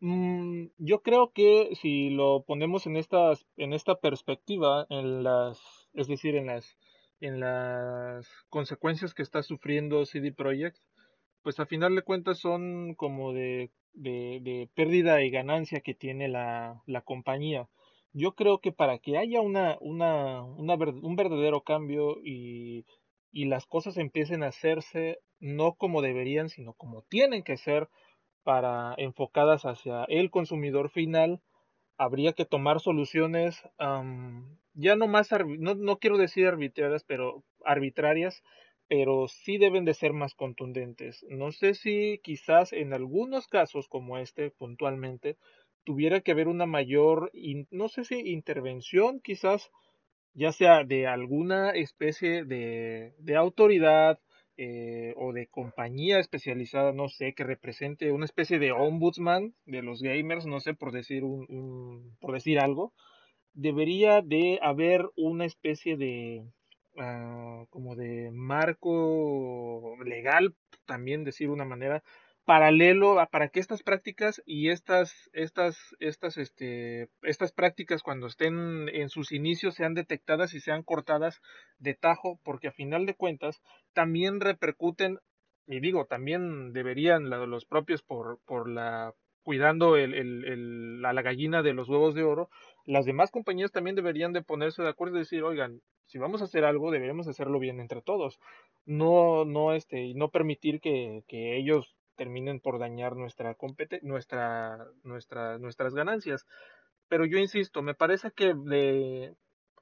Mm, yo creo que si lo ponemos en, estas, en esta perspectiva, en las, es decir, en las en las consecuencias que está sufriendo CD Projekt, pues a final de cuentas son como de, de, pérdida y ganancia que tiene la, la, compañía. Yo creo que para que haya una, una, un verdadero cambio y, y las cosas empiecen a hacerse no como deberían, sino como tienen que ser para enfocadas hacia el consumidor final, habría que tomar soluciones ya no más, no, no quiero decir arbitrarias, pero arbitrarias, pero sí deben de ser más contundentes. No sé si quizás en algunos casos como este puntualmente tuviera que haber una mayor, no sé si intervención quizás, ya sea de alguna especie de, de autoridad eh, o de compañía especializada, no sé, que represente una especie de ombudsman de los gamers, no sé, por decir, un, por decir algo, debería de haber una especie de ah, como de marco legal, también decir una manera, paralelo para que estas prácticas y estas estas estas este estas prácticas cuando estén en sus inicios sean detectadas y sean cortadas de tajo porque a final de cuentas también repercuten y digo también deberían los propios por por la cuidando el, el, el, a la gallina de los huevos de oro las demás compañías también deberían de ponerse de acuerdo y decir, oigan, si vamos a hacer algo, deberíamos hacerlo bien entre todos. No, no, este, y no permitir que, que ellos terminen por dañar nuestra, nuestra, nuestra, nuestras ganancias. Pero yo insisto, me parece que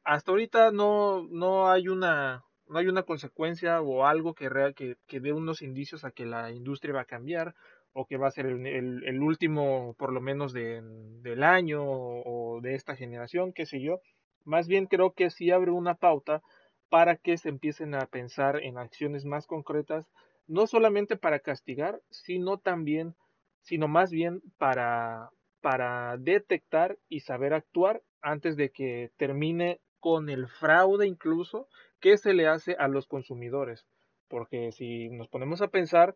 hasta ahorita no, no hay una, no hay una consecuencia o algo que, que, que dé unos indicios a que la industria va a cambiar o que va a ser el, el, último por lo menos de, del año o, de esta generación, qué sé yo. Más bien creo que sí abre una pauta para que se empiecen a pensar en acciones más concretas, no solamente para castigar, sino también, sino más bien para, para detectar y saber actuar antes de que termine con el fraude incluso que se le hace a los consumidores. Porque si nos ponemos a pensar,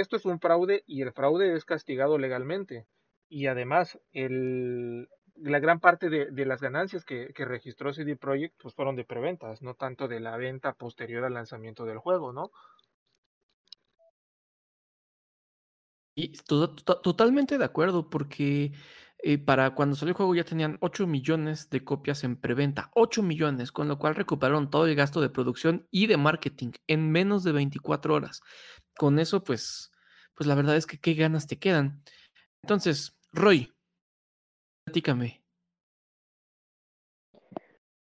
esto es un fraude y el fraude es castigado legalmente. Y además, el, la gran parte de, las ganancias que, registró CD Projekt pues fueron de preventas, no tanto de la venta posterior al lanzamiento del juego, ¿no? Y to- to- totalmente de acuerdo, porque eh, para cuando salió el juego ya tenían 8 millones de copias en preventa, 8 millones, con lo cual recuperaron todo el gasto de producción y de marketing en menos de 24 horas. Con eso, pues, pues la verdad es que qué ganas te quedan. Entonces, Roy, platícame.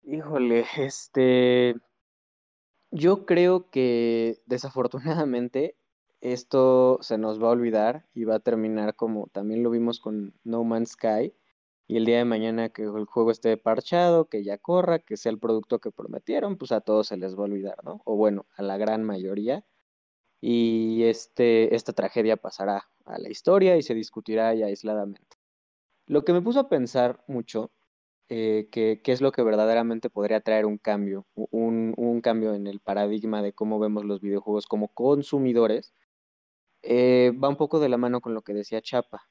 Híjole, este, yo creo que desafortunadamente esto se nos va a olvidar y va a terminar como también lo vimos con No Man's Sky y el día de mañana que el juego esté parchado, que ya corra, que sea el producto que prometieron, pues a todos se les va a olvidar, ¿no? O bueno, a la gran mayoría. Y este, esta tragedia pasará a la historia y se discutirá ya aisladamente. Lo que me puso a pensar mucho eh, que, qué es lo que verdaderamente podría traer un cambio, un, un, cambio en el paradigma de cómo vemos los videojuegos como consumidores, eh, va un poco de la mano con lo que decía Chapa.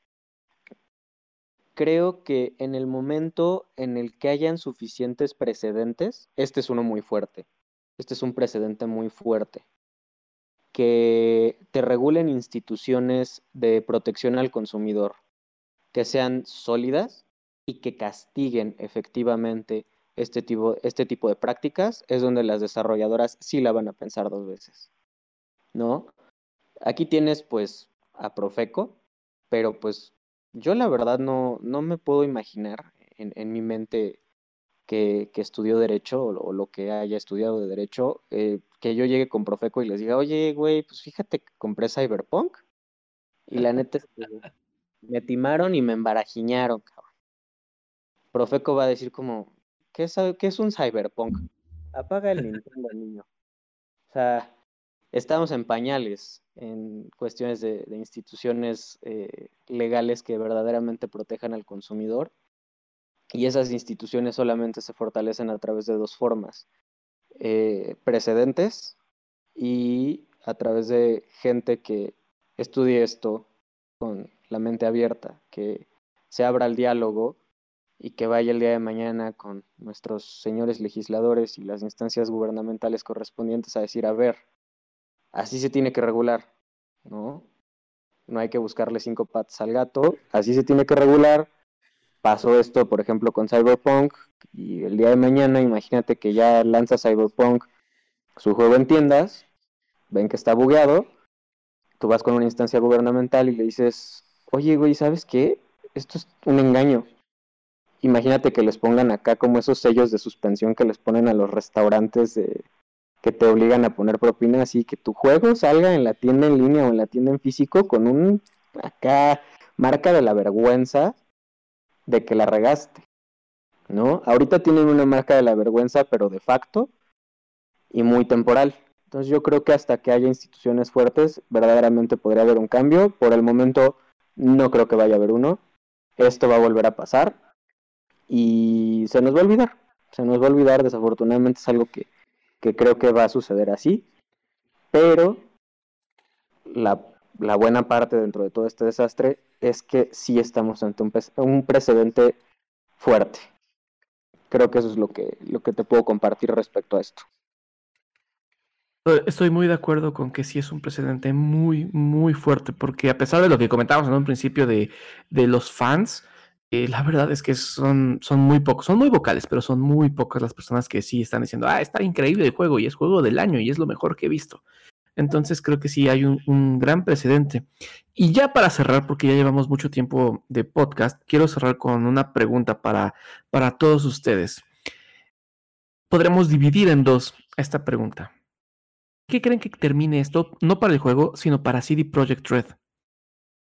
Creo que en el momento en el que hayan suficientes precedentes, este es uno muy fuerte, este es un precedente muy fuerte, que te regulen instituciones de protección al consumidor, que sean sólidas y que castiguen efectivamente este tipo, este tipo de prácticas, es donde las desarrolladoras sí la van a pensar dos veces. ¿No? Aquí tienes pues a Profeco, pero pues yo la verdad no, no me puedo imaginar en, en mi mente que, que, estudió Derecho o, o, lo que haya estudiado de Derecho, eh, que yo llegue con Profeco y les diga, oye, güey, pues fíjate que compré Cyberpunk y la neta es que me timaron y me embarajiñaron, cabrón. Profeco va a decir como, ¿qué es, qué es un cyberpunk? Apaga el Nintendo, niño. O sea, estamos en pañales en cuestiones de, instituciones eh, legales que verdaderamente protejan al consumidor. Y esas instituciones solamente se fortalecen a través de dos formas. Eh, precedentes y a través de gente que estudie esto con la mente abierta, que se abra el diálogo y que vaya el día de mañana con nuestros señores legisladores y las instancias gubernamentales correspondientes a decir, a ver, así se tiene que regular, ¿no? No hay que buscarle cinco patas al gato, así se tiene que regular. Pasó esto, por ejemplo, con Cyberpunk y el día de mañana, imagínate que ya lanza Cyberpunk su juego en tiendas, ven que está bugueado, tú vas con una instancia gubernamental y le dices, oye, güey, ¿sabes qué? Esto es un engaño imagínate que les pongan acá como esos sellos de suspensión que les ponen a los restaurantes de, que te obligan a poner propina así que tu juego salga en la tienda en línea o en la tienda en físico con un acá marca de la vergüenza de que la regaste, ¿no? Ahorita tienen una marca de la vergüenza pero de facto y muy temporal. Entonces yo creo que hasta que haya instituciones fuertes verdaderamente podría haber un cambio. Por el momento no creo que vaya a haber uno. Esto va a volver a pasar y se nos va a olvidar. Se nos va a olvidar, desafortunadamente es algo que, que creo que va a suceder así, pero la, buena parte dentro de todo este desastre es que sí estamos ante un, un precedente fuerte. Creo que eso es lo que, lo que te puedo compartir respecto a esto. Estoy muy de acuerdo con que sí es un precedente muy, muy fuerte, porque a pesar de lo que comentábamos en un principio de, de los fans, eh, la verdad es que son, son muy pocos, son muy vocales, pero son muy pocas las personas que sí están diciendo, ah, está increíble el juego y es juego del año y es lo mejor que he visto. Entonces creo que sí hay un, gran precedente. Y ya para cerrar, porque ya llevamos mucho tiempo de podcast, quiero cerrar con una pregunta para, para todos ustedes. Podremos dividir en dos esta pregunta. ¿Qué creen que termine esto? No para el juego, sino para CD Projekt Red.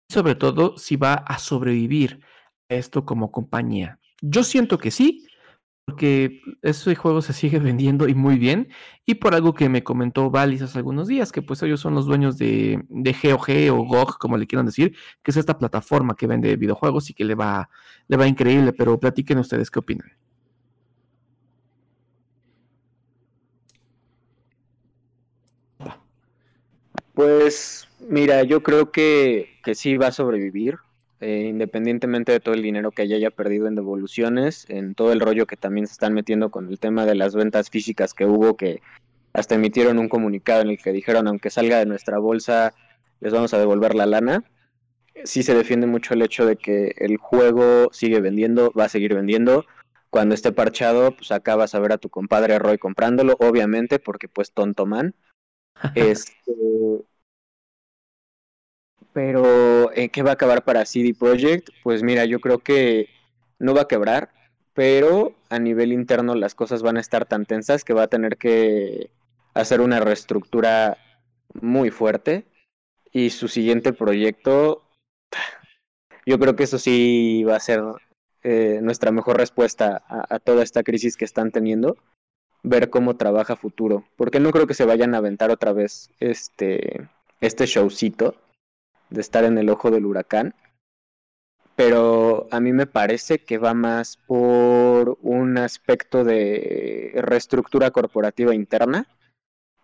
Sobre todo si va a sobrevivir esto como compañía. Yo siento que sí, porque ese juego se sigue vendiendo y muy bien, y por algo que me comentó Valis hace algunos días, que pues ellos son los dueños de, de GOG o GOG, como le quieran decir, que es esta plataforma que vende videojuegos y que le va, le va increíble, pero platiquen ustedes qué opinan. Pues mira, yo creo que, que sí va a sobrevivir, eh, independientemente de todo el dinero que haya perdido en devoluciones, en todo el rollo que también se están metiendo con el tema de las ventas físicas que hubo, que hasta emitieron un comunicado en el que dijeron, aunque salga de nuestra bolsa, les vamos a devolver la lana. sí se defiende mucho el hecho de que el juego sigue vendiendo, va a seguir vendiendo. Cuando esté parchado, pues acabas a ver a tu compadre Roy comprándolo, obviamente, porque pues tonto man. este, pero ¿en qué va a acabar para CD Projekt? Pues mira, yo creo que no va a quebrar, pero a nivel interno las cosas van a estar tan tensas que va a tener que hacer una reestructura muy fuerte y su siguiente proyecto, yo creo que eso sí va a ser eh, nuestra mejor respuesta a, a, toda esta crisis que están teniendo, ver cómo trabaja futuro, porque no creo que se vayan a aventar otra vez este, este showcito de estar en el ojo del huracán, pero a mí me parece que va más por un aspecto de reestructura corporativa interna.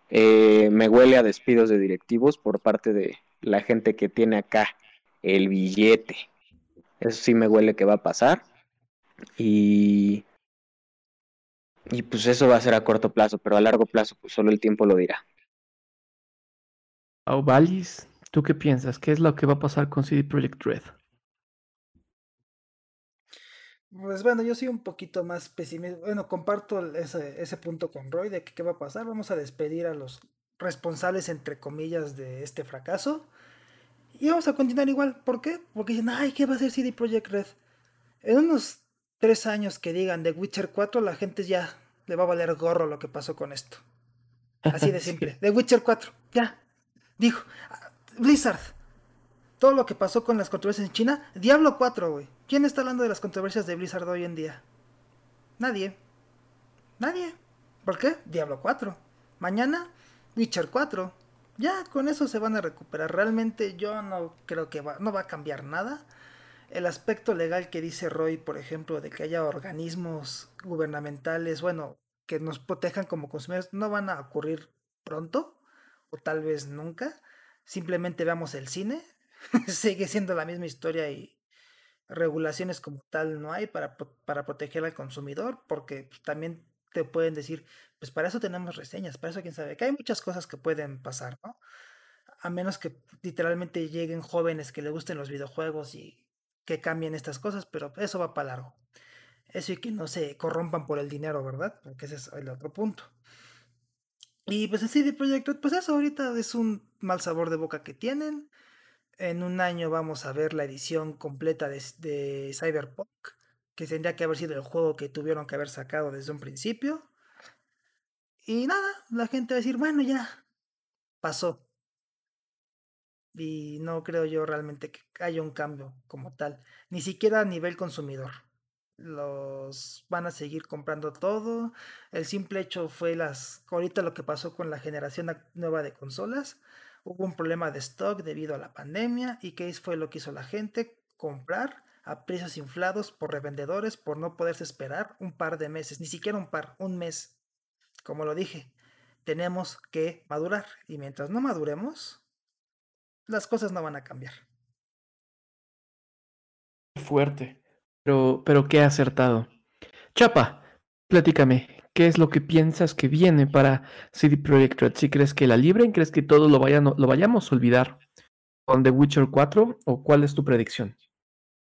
Eh, me huele a despidos de directivos por parte de la gente que tiene acá el billete. Eso sí me huele que va a pasar. Y, y pues eso va a ser a corto plazo, pero a largo plazo pues solo el tiempo lo dirá. ¿Tú qué piensas? ¿Qué es lo que va a pasar con CD Projekt Red? Pues bueno, yo soy un poquito más pesimista. Bueno, comparto ese, ese punto con Roy de que qué va a pasar. Vamos a despedir a los responsables, entre comillas, de este fracaso. Y vamos a continuar igual. ¿Por qué? Porque dicen, ay, ¿qué va a hacer CD Projekt Red? En unos tres años que digan de Witcher 4, la gente ya le va a valer gorro lo que pasó con esto. Así de simple. De Witcher 4, ya. Dijo, Blizzard. Todo lo que pasó con las controversias en China. Diablo 4, güey. ¿Quién está hablando de las controversias de Blizzard hoy en día? Nadie. Nadie. ¿Por qué? Diablo 4. Mañana, Witcher 4. Ya, con eso se van a recuperar. Realmente yo no creo que va, no va a cambiar nada. El aspecto legal que dice Roy, por ejemplo, de que haya organismos gubernamentales, bueno, que nos protejan como consumidores, no van a ocurrir pronto, o tal vez nunca simplemente veamos el cine, sigue siendo la misma historia y regulaciones como tal no hay para, para proteger al consumidor, porque también te pueden decir, pues para eso tenemos reseñas, para eso quién sabe, que hay muchas cosas que pueden pasar, ¿no? A menos que literalmente lleguen jóvenes que les gusten los videojuegos y que cambien estas cosas, pero eso va para largo. Eso y que no se corrompan por el dinero, ¿verdad? Porque ese es el otro punto. Y pues así de Project pues eso ahorita es un mal sabor de boca que tienen. En un año vamos a ver la edición completa de, de Cyberpunk, que tendría que haber sido el juego que tuvieron que haber sacado desde un principio. Y nada, la gente va a decir, bueno, ya pasó. Y no creo yo realmente que haya un cambio como tal, ni siquiera a nivel consumidor los van a seguir comprando todo. El simple hecho fue las ahorita lo que pasó con la generación nueva de consolas. Hubo un problema de stock debido a la pandemia y qué fue lo que hizo la gente comprar a precios inflados por revendedores por no poderse esperar un par de meses, ni siquiera un par, un mes. Como lo dije, tenemos que madurar y mientras no maduremos, las cosas no van a cambiar. Fuerte. Pero, pero qué acertado. Chapa, platícame, ¿qué es lo que piensas que viene para CD Projekt Red? ¿Si crees que la libren? ¿Crees que todo lo, vayan, vayamos a olvidar con The Witcher 4? ¿O cuál es tu predicción?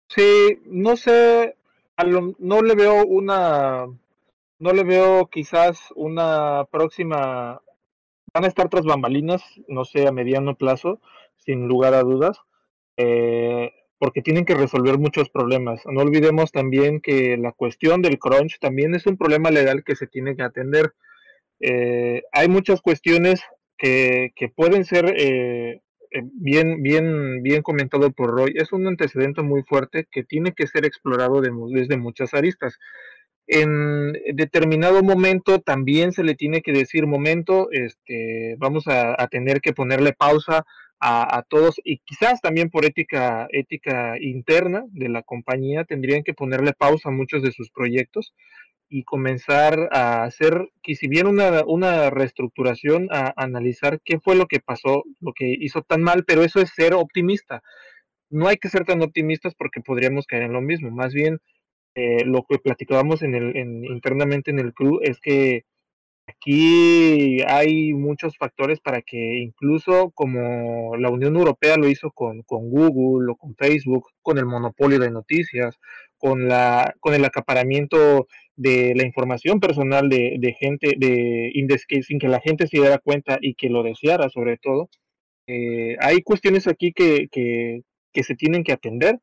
Sí, no sé, no le veo una, no le veo quizás una próxima, van a estar tras bambalinas, no sé, a mediano plazo, sin lugar a dudas. Eh, porque tienen que resolver muchos problemas. No olvidemos también que la cuestión del crunch también es un problema legal que se tiene que atender. Eh, hay muchas cuestiones que, que pueden ser eh, eh, bien, bien, bien comentado por Roy. Es un antecedente muy fuerte que tiene que ser explorado desde muchas aristas. En determinado momento también se le tiene que decir momento, este, vamos a, a tener que ponerle pausa a, todos y quizás también por ética, ética interna de la compañía tendrían que ponerle pausa a muchos de sus proyectos y comenzar a hacer, que bien una, una reestructuración, a, analizar qué fue lo que pasó, lo que hizo tan mal, pero eso es ser optimista. No hay que ser tan optimistas porque podríamos caer en lo mismo. Más bien, eh, lo que platicábamos en el, en, internamente en el club es que Aquí hay muchos factores para que incluso como la Unión Europea lo hizo con, Google o con Facebook, con el monopolio de noticias, con, la, con el acaparamiento de la información personal de, de gente, de, sin que la gente se diera cuenta y que lo deseara sobre todo, eh, hay cuestiones aquí que, se tienen que atender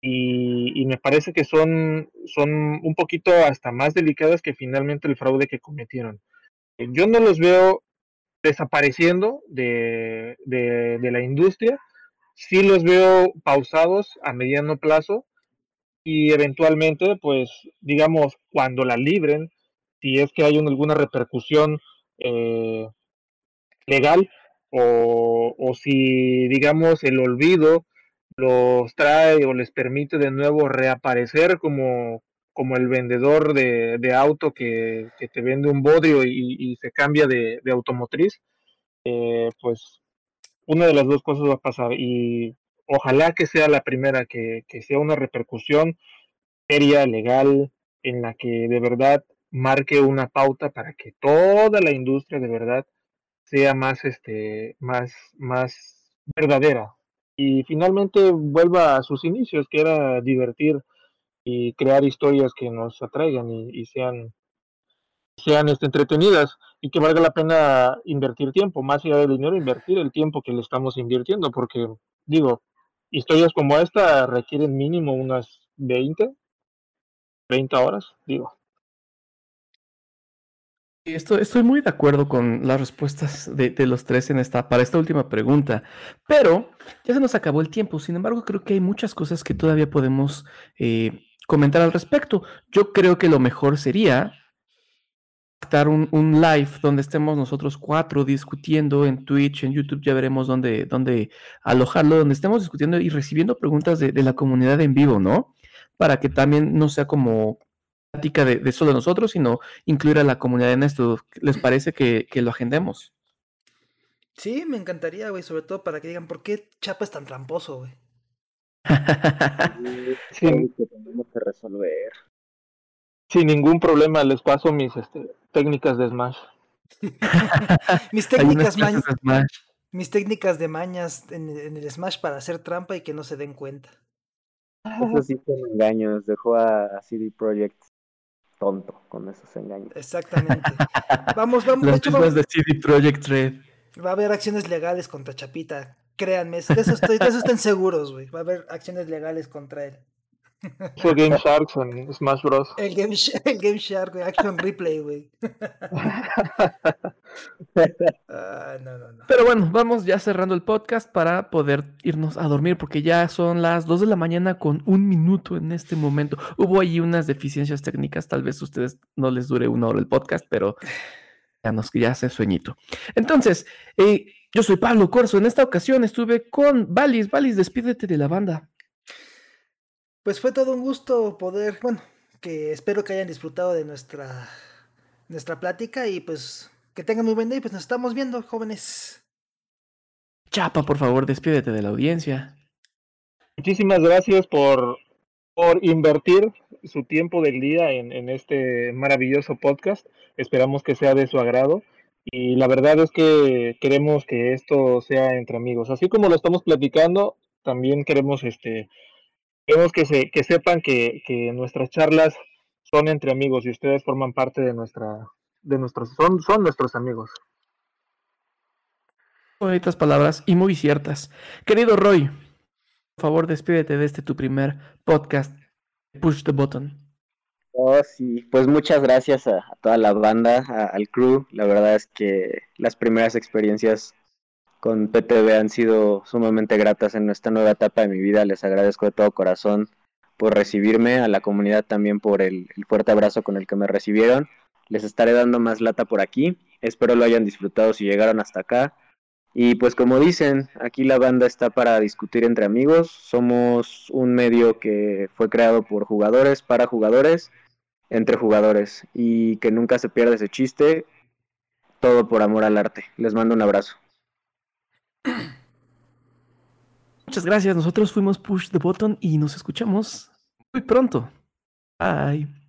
y, y, me parece que son, son un poquito hasta más delicadas que finalmente el fraude que cometieron. Yo no los veo desapareciendo de, de, de la industria, sí los veo pausados a mediano plazo y eventualmente, pues, digamos, cuando la libren, si es que hay alguna repercusión eh, legal o, o, si, digamos, el olvido los trae o les permite de nuevo reaparecer como, como el vendedor de, de auto que, que, te vende un bodrio y, y se cambia de, de automotriz, eh, pues una de las dos cosas va a pasar. Y ojalá que sea la primera, que, que sea una repercusión seria, legal, en la que de verdad marque una pauta para que toda la industria de verdad sea más, este, más, más verdadera y finalmente vuelva a sus inicios, que era divertir y crear historias que nos atraigan y, sean sean este, entretenidas y que valga la pena invertir tiempo, más allá del dinero, invertir el tiempo que le estamos invirtiendo, porque digo, historias como esta requieren mínimo unas 20, 30 horas, digo. Estoy, muy de acuerdo con las respuestas de, los tres en esta, para esta última pregunta, pero ya se nos acabó el tiempo. Sin embargo, creo que hay muchas cosas que todavía podemos eh, comentar al respecto. Yo creo que lo mejor sería un, un, live donde estemos nosotros cuatro discutiendo en Twitch, en YouTube, ya veremos dónde, dónde alojarlo, donde estemos discutiendo y recibiendo preguntas de la comunidad en vivo, ¿no? Para que también no sea como plática de, de, solo nosotros, sino incluir a la comunidad en esto. ¿Les parece que, que lo agendemos? Sí, me encantaría, güey, sobre todo para que digan, ¿por qué Chapa es tan tramposo, güey? sí, que tenemos que resolver. Sin ningún problema les paso mis este, técnicas de Smash. mis técnicas mañas. Mis técnicas de mañas en, en, el Smash para hacer trampa y que no se den cuenta. Eso sí son engaños. Dejó a, a CD Projekt tonto con esos engaños. Exactamente. Vamos, vamos. Las de, hecho, vamos... de CD Projekt Red. Va a haber acciones legales contra Chapita. Créanme, de eso, estoy, de eso estén seguros, güey. Va a haber acciones legales contra él. Fue Game Sharks en Smash Bros. El Game, el Game Shark, güey. Action Replay, güey. ah, no, no, no. Pero bueno, vamos ya cerrando el podcast para poder irnos a dormir porque ya son las 2 de la mañana con un minuto en este momento. Hubo ahí unas deficiencias técnicas, tal vez a ustedes no les dure una hora el podcast, pero ya nos ya hace sueñito. Entonces, eh, yo soy Pablo Corso. En esta ocasión estuve con Valis. Valis, despídete de la banda. Pues fue todo un gusto poder, bueno, que espero que hayan disfrutado de nuestra, nuestra plática y pues que tengan muy buen día y pues nos estamos viendo, jóvenes. Chapa, por favor, despídete de la audiencia. Muchísimas gracias por, por invertir su tiempo del día en, en este maravilloso podcast. Esperamos que sea de su agrado. Y la verdad es que queremos que esto sea entre amigos. Así como lo estamos platicando, también queremos este queremos que, se, que sepan que, que, nuestras charlas son entre amigos y ustedes forman parte de nuestra, de nuestros, son, son nuestros amigos. Bonitas palabras y muy ciertas. Querido Roy, por favor despídete de este tu primer podcast, Push the Button. Oh, sí, pues muchas gracias a, a toda la banda, a, al crew. La verdad es que las primeras experiencias con PTV han sido sumamente gratas en esta nueva etapa de mi vida. Les agradezco de todo corazón por recibirme, a la comunidad también por el, fuerte abrazo con el que me recibieron. Les estaré dando más lata por aquí. Espero lo hayan disfrutado si llegaron hasta acá. Y pues como dicen, aquí la banda está para discutir entre amigos. Somos un medio que fue creado por jugadores, para jugadores, entre jugadores. Y que nunca se pierda ese chiste. Todo por amor al arte. Les mando un abrazo. Muchas gracias. Nosotros fuimos Push the Button y nos escuchamos muy pronto. Bye.